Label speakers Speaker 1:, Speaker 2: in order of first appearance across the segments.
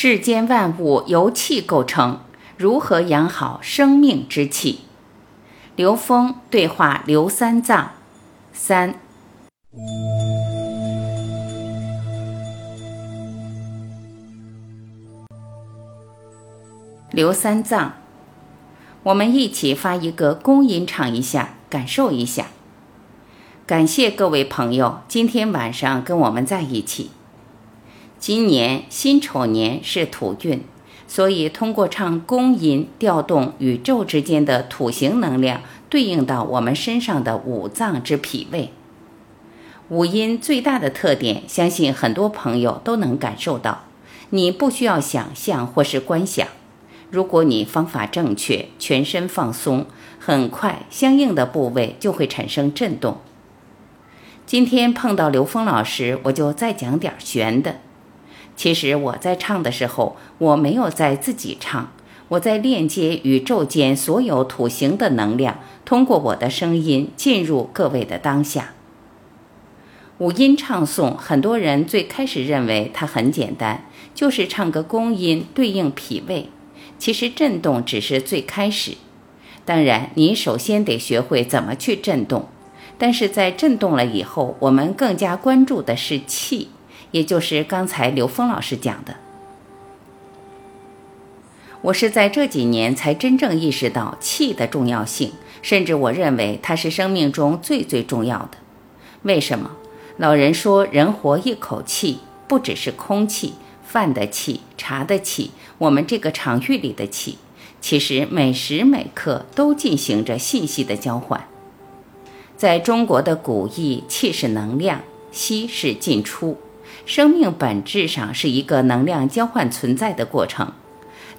Speaker 1: 世间万物由气构成，如何养好生命之气？刘峰对话刘三藏三。刘三藏，我们一起发一个公音唱一下，感受一下。感谢各位朋友今天晚上跟我们在一起。今年辛丑年是土运。所以，通过唱宫音，调动宇宙之间的土行能量，对应到我们身上的五脏之脾胃。五音最大的特点，相信很多朋友都能感受到。你不需要想象或是观想，如果你方法正确，全身放松，很快相应的部位就会产生震动。今天碰到刘峰老师，我就再讲点玄的。其实我在唱的时候，我没有在自己唱，我在链接宇宙间所有土星的能量，通过我的声音进入各位的当下。五音唱诵，很多人最开始认为它很简单，就是唱个宫音对应脾胃。其实震动只是最开始，当然你首先得学会怎么去震动。但是在震动了以后，我们更加关注的是气。也就是刚才刘峰老师讲的，我是在这几年才真正意识到气的重要性，甚至我认为它是生命中最最重要的。为什么？老人说，人活一口气，不只是空气、饭的气、茶的气，我们这个场域里的气，其实每时每刻都进行着信息的交换。在中国的古意，气是能量，息是进出。生命本质上是一个能量交换存在的过程。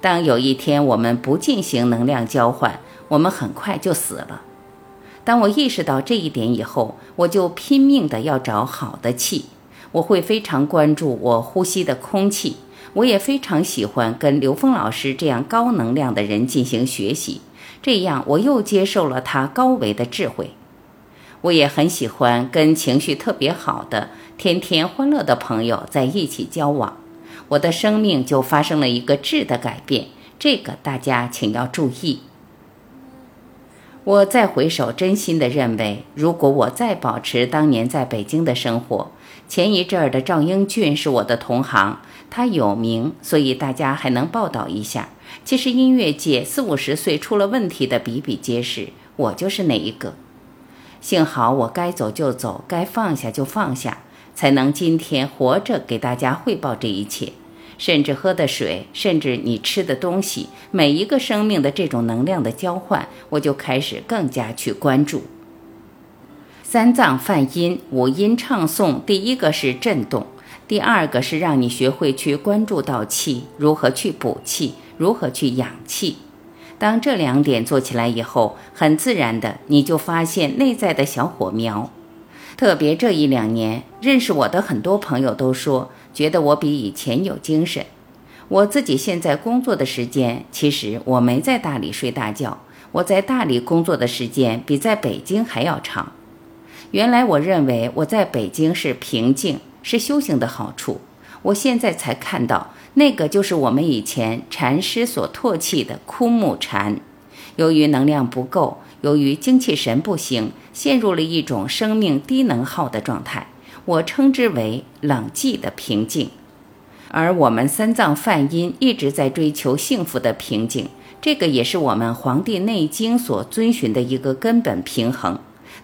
Speaker 1: 当有一天我们不进行能量交换，我们很快就死了。当我意识到这一点以后，我就拼命的要找好的气。我会非常关注我呼吸的空气。我也非常喜欢跟刘峰老师这样高能量的人进行学习，这样我又接受了他高维的智慧。我也很喜欢跟情绪特别好的。天天欢乐的朋友在一起交往，我的生命就发生了一个质的改变。这个大家请要注意。我再回首，真心的认为，如果我再保持当年在北京的生活，前一阵儿的赵英俊是我的同行，他有名，所以大家还能报道一下。其实音乐界四五十岁出了问题的比比皆是，我就是那一个。幸好我该走就走，该放下就放下。才能今天活着给大家汇报这一切，甚至喝的水，甚至你吃的东西，每一个生命的这种能量的交换，我就开始更加去关注。三藏泛音五音唱诵，第一个是震动，第二个是让你学会去关注到气，如何去补气，如何去养气。当这两点做起来以后，很自然的你就发现内在的小火苗。特别这一两年，认识我的很多朋友都说，觉得我比以前有精神。我自己现在工作的时间，其实我没在大理睡大觉，我在大理工作的时间比在北京还要长。原来我认为我在北京是平静，是修行的好处，我现在才看到，那个就是我们以前禅师所唾弃的枯木禅。由于能量不够。由于精气神不行，陷入了一种生命低能耗的状态，我称之为冷寂的平静。而我们三藏梵音一直在追求幸福的平静，这个也是我们《黄帝内经》所遵循的一个根本平衡。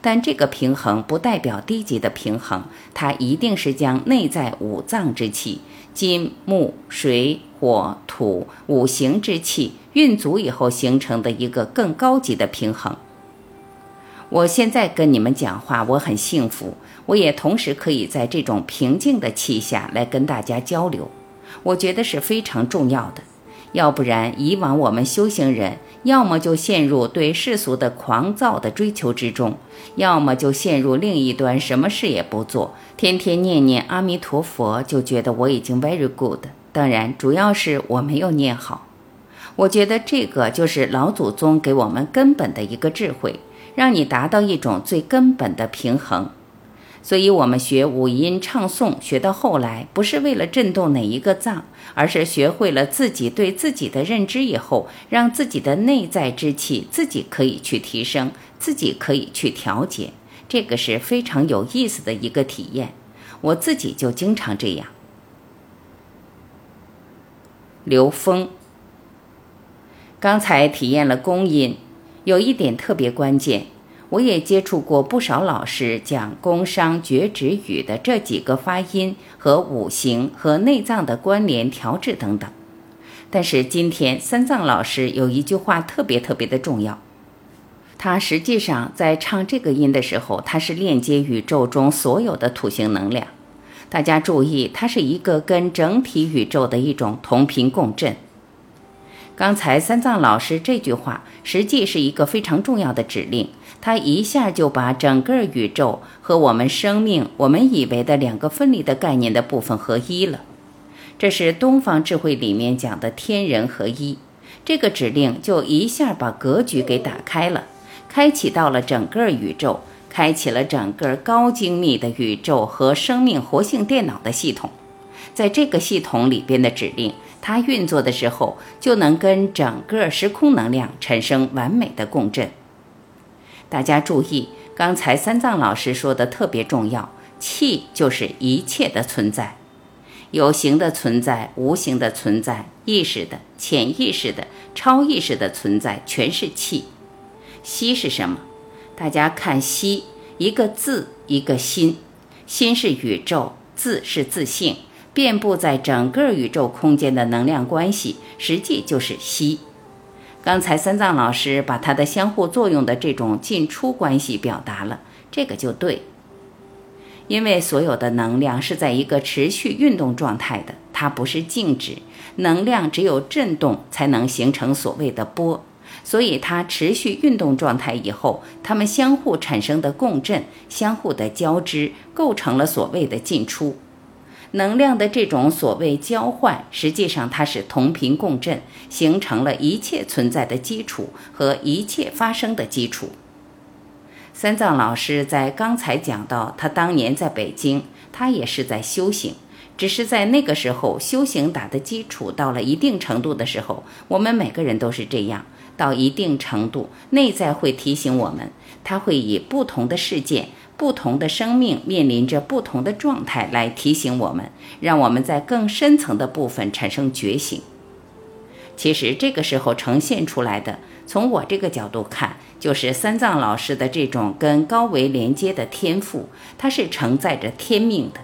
Speaker 1: 但这个平衡不代表低级的平衡，它一定是将内在五脏之气——金、木、水、火、土五行之气运足以后形成的一个更高级的平衡。我现在跟你们讲话，我很幸福，我也同时可以在这种平静的气下来跟大家交流，我觉得是非常重要的。要不然，以往我们修行人，要么就陷入对世俗的狂躁的追求之中，要么就陷入另一端，什么事也不做，天天念念阿弥陀佛，就觉得我已经 very good。当然，主要是我没有念好。我觉得这个就是老祖宗给我们根本的一个智慧，让你达到一种最根本的平衡。所以，我们学五音唱诵，学到后来，不是为了震动哪一个脏，而是学会了自己对自己的认知以后，让自己的内在之气自己可以去提升，自己可以去调节，这个是非常有意思的一个体验。我自己就经常这样。刘峰，刚才体验了宫音，有一点特别关键。我也接触过不少老师讲宫商角徵羽的这几个发音和五行和内脏的关联调制等等，但是今天三藏老师有一句话特别特别的重要，他实际上在唱这个音的时候，他是链接宇宙中所有的土星能量。大家注意，它是一个跟整体宇宙的一种同频共振。刚才三藏老师这句话，实际是一个非常重要的指令。它一下就把整个宇宙和我们生命、我们以为的两个分离的概念的部分合一了。这是东方智慧里面讲的天人合一。这个指令就一下把格局给打开了，开启到了整个宇宙，开启了整个高精密的宇宙和生命活性电脑的系统。在这个系统里边的指令，它运作的时候就能跟整个时空能量产生完美的共振。大家注意，刚才三藏老师说的特别重要，气就是一切的存在，有形的存在，无形的存在，意识的、潜意识的、超意识的存在，全是气。息是什么？大家看息，一个字，一个心，心是宇宙，字是自性，遍布在整个宇宙空间的能量关系，实际就是息。刚才三藏老师把它的相互作用的这种进出关系表达了，这个就对。因为所有的能量是在一个持续运动状态的，它不是静止。能量只有振动才能形成所谓的波，所以它持续运动状态以后，它们相互产生的共振、相互的交织，构成了所谓的进出。能量的这种所谓交换，实际上它是同频共振，形成了一切存在的基础和一切发生的基础。三藏老师在刚才讲到，他当年在北京，他也是在修行，只是在那个时候修行打的基础到了一定程度的时候，我们每个人都是这样，到一定程度，内在会提醒我们，他会以不同的事件。不同的生命面临着不同的状态，来提醒我们，让我们在更深层的部分产生觉醒。其实这个时候呈现出来的，从我这个角度看，就是三藏老师的这种跟高维连接的天赋，它是承载着天命的。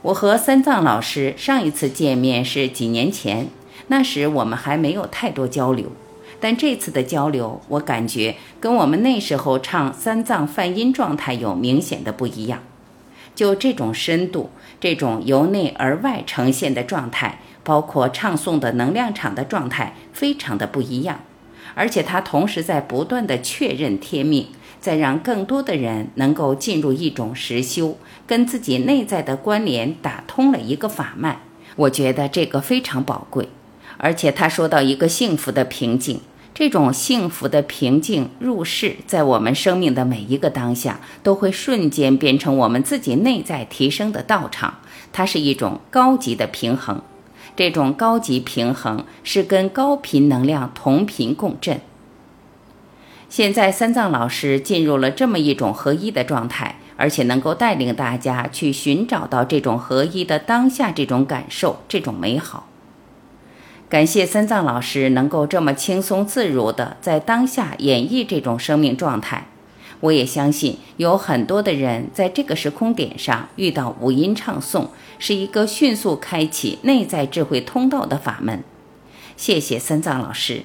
Speaker 1: 我和三藏老师上一次见面是几年前，那时我们还没有太多交流。但这次的交流，我感觉跟我们那时候唱三藏泛音状态有明显的不一样。就这种深度，这种由内而外呈现的状态，包括唱诵的能量场的状态，非常的不一样。而且它同时在不断的确认天命，在让更多的人能够进入一种实修，跟自己内在的关联打通了一个法脉。我觉得这个非常宝贵。而且他说到一个幸福的瓶颈。这种幸福的平静入世，在我们生命的每一个当下，都会瞬间变成我们自己内在提升的道场。它是一种高级的平衡，这种高级平衡是跟高频能量同频共振。现在三藏老师进入了这么一种合一的状态，而且能够带领大家去寻找到这种合一的当下，这种感受，这种美好。感谢三藏老师能够这么轻松自如地在当下演绎这种生命状态，我也相信有很多的人在这个时空点上遇到五音唱诵，是一个迅速开启内在智慧通道的法门。谢谢三藏老师。